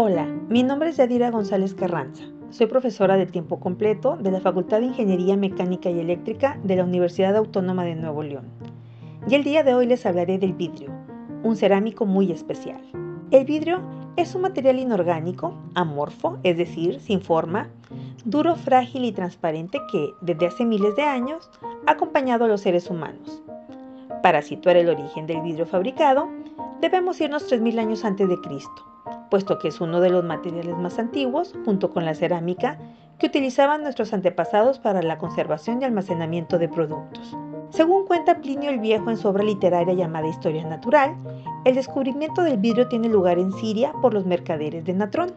Hola, mi nombre es Yadira González Carranza. Soy profesora de tiempo completo de la Facultad de Ingeniería Mecánica y Eléctrica de la Universidad Autónoma de Nuevo León. Y el día de hoy les hablaré del vidrio, un cerámico muy especial. El vidrio es un material inorgánico, amorfo, es decir, sin forma, duro, frágil y transparente que, desde hace miles de años, ha acompañado a los seres humanos. Para situar el origen del vidrio fabricado, debemos irnos 3.000 años antes de Cristo puesto que es uno de los materiales más antiguos, junto con la cerámica, que utilizaban nuestros antepasados para la conservación y almacenamiento de productos. Según cuenta Plinio el Viejo en su obra literaria llamada Historia Natural, el descubrimiento del vidrio tiene lugar en Siria por los mercaderes de Natrón,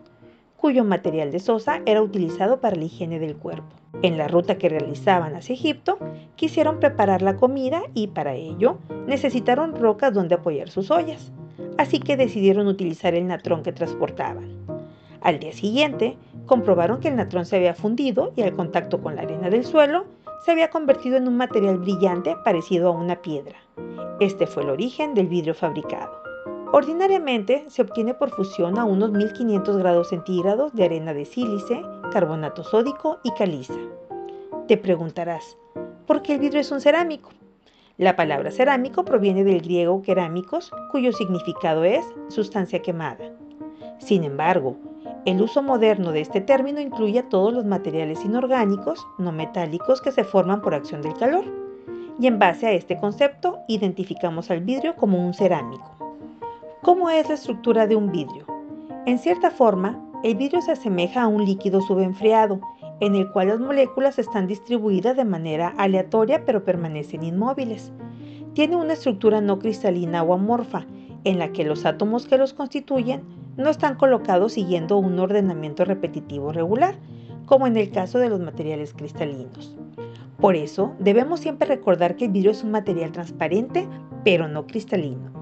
cuyo material de sosa era utilizado para la higiene del cuerpo. En la ruta que realizaban hacia Egipto, quisieron preparar la comida y para ello necesitaron rocas donde apoyar sus ollas así que decidieron utilizar el natrón que transportaban. Al día siguiente, comprobaron que el natrón se había fundido y al contacto con la arena del suelo se había convertido en un material brillante parecido a una piedra. Este fue el origen del vidrio fabricado. Ordinariamente se obtiene por fusión a unos 1500 grados centígrados de arena de sílice, carbonato sódico y caliza. Te preguntarás, ¿por qué el vidrio es un cerámico? La palabra cerámico proviene del griego kerámicos, cuyo significado es sustancia quemada. Sin embargo, el uso moderno de este término incluye todos los materiales inorgánicos, no metálicos, que se forman por acción del calor. Y en base a este concepto, identificamos al vidrio como un cerámico. ¿Cómo es la estructura de un vidrio? En cierta forma, el vidrio se asemeja a un líquido subenfriado en el cual las moléculas están distribuidas de manera aleatoria pero permanecen inmóviles. Tiene una estructura no cristalina o amorfa, en la que los átomos que los constituyen no están colocados siguiendo un ordenamiento repetitivo regular, como en el caso de los materiales cristalinos. Por eso, debemos siempre recordar que el vidrio es un material transparente, pero no cristalino.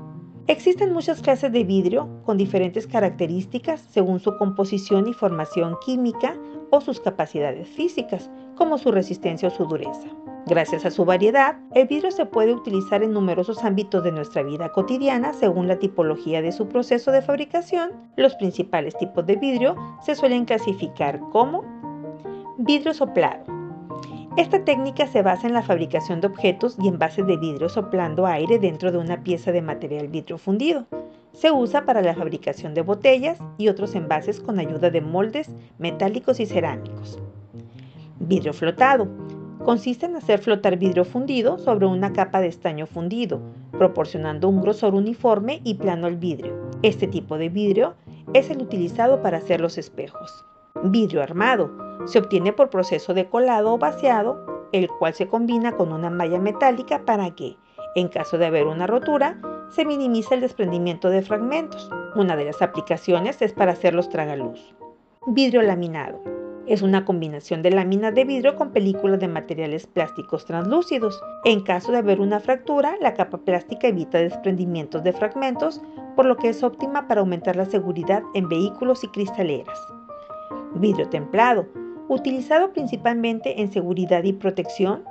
Existen muchas clases de vidrio con diferentes características según su composición y formación química o sus capacidades físicas, como su resistencia o su dureza. Gracias a su variedad, el vidrio se puede utilizar en numerosos ámbitos de nuestra vida cotidiana según la tipología de su proceso de fabricación. Los principales tipos de vidrio se suelen clasificar como vidrio soplado. Esta técnica se basa en la fabricación de objetos y envases de vidrio soplando aire dentro de una pieza de material vidrio fundido. Se usa para la fabricación de botellas y otros envases con ayuda de moldes metálicos y cerámicos. Vidrio flotado. Consiste en hacer flotar vidrio fundido sobre una capa de estaño fundido, proporcionando un grosor uniforme y plano al vidrio. Este tipo de vidrio es el utilizado para hacer los espejos. Vidrio armado. Se obtiene por proceso de colado o vaciado, el cual se combina con una malla metálica para que, en caso de haber una rotura, se minimiza el desprendimiento de fragmentos. Una de las aplicaciones es para hacer los tragaluz. Vidrio laminado. Es una combinación de láminas de vidrio con películas de materiales plásticos translúcidos. En caso de haber una fractura, la capa plástica evita desprendimientos de fragmentos, por lo que es óptima para aumentar la seguridad en vehículos y cristaleras. Vidrio templado. Utilizado principalmente en seguridad y protección,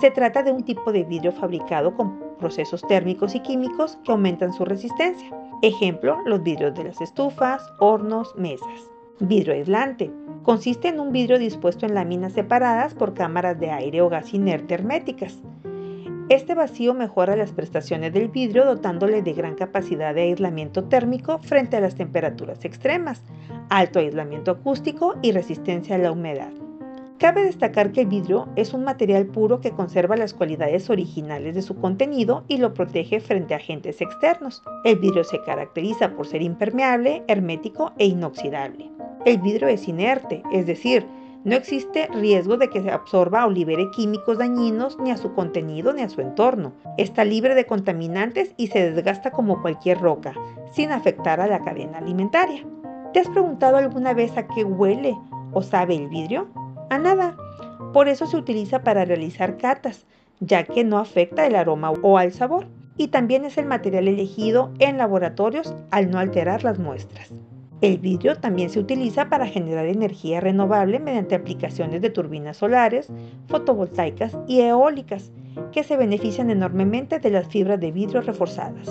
se trata de un tipo de vidrio fabricado con procesos térmicos y químicos que aumentan su resistencia. Ejemplo, los vidrios de las estufas, hornos, mesas. Vidrio aislante. Consiste en un vidrio dispuesto en láminas separadas por cámaras de aire o gas inerte herméticas. Este vacío mejora las prestaciones del vidrio dotándole de gran capacidad de aislamiento térmico frente a las temperaturas extremas, alto aislamiento acústico y resistencia a la humedad. Cabe destacar que el vidrio es un material puro que conserva las cualidades originales de su contenido y lo protege frente a agentes externos. El vidrio se caracteriza por ser impermeable, hermético e inoxidable. El vidrio es inerte, es decir, no existe riesgo de que se absorba o libere químicos dañinos ni a su contenido ni a su entorno. Está libre de contaminantes y se desgasta como cualquier roca, sin afectar a la cadena alimentaria. ¿Te has preguntado alguna vez a qué huele o sabe el vidrio? a nada. Por eso se utiliza para realizar catas, ya que no afecta el aroma o al sabor. Y también es el material elegido en laboratorios al no alterar las muestras. El vidrio también se utiliza para generar energía renovable mediante aplicaciones de turbinas solares, fotovoltaicas y eólicas, que se benefician enormemente de las fibras de vidrio reforzadas.